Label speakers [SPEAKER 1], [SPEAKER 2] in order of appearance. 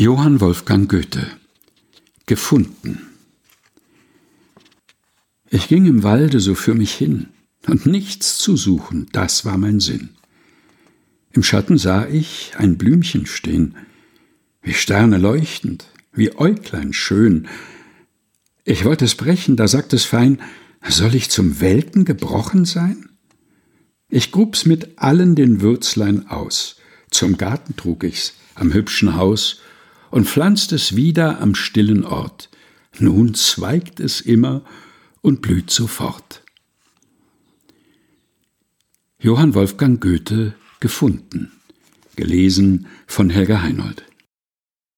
[SPEAKER 1] Johann Wolfgang Goethe Gefunden Ich ging im Walde so für mich hin, und nichts zu suchen, das war mein Sinn. Im Schatten sah ich ein Blümchen stehn, wie Sterne leuchtend, wie Äuglein schön. Ich wollte es brechen, da sagt es fein, soll ich zum Welken gebrochen sein? Ich grub's mit allen den Würzlein aus, zum Garten trug ich's, am hübschen Haus, und pflanzt es wieder am stillen Ort. Nun zweigt es immer und blüht sofort. Johann Wolfgang Goethe gefunden. Gelesen von Helga Heinold.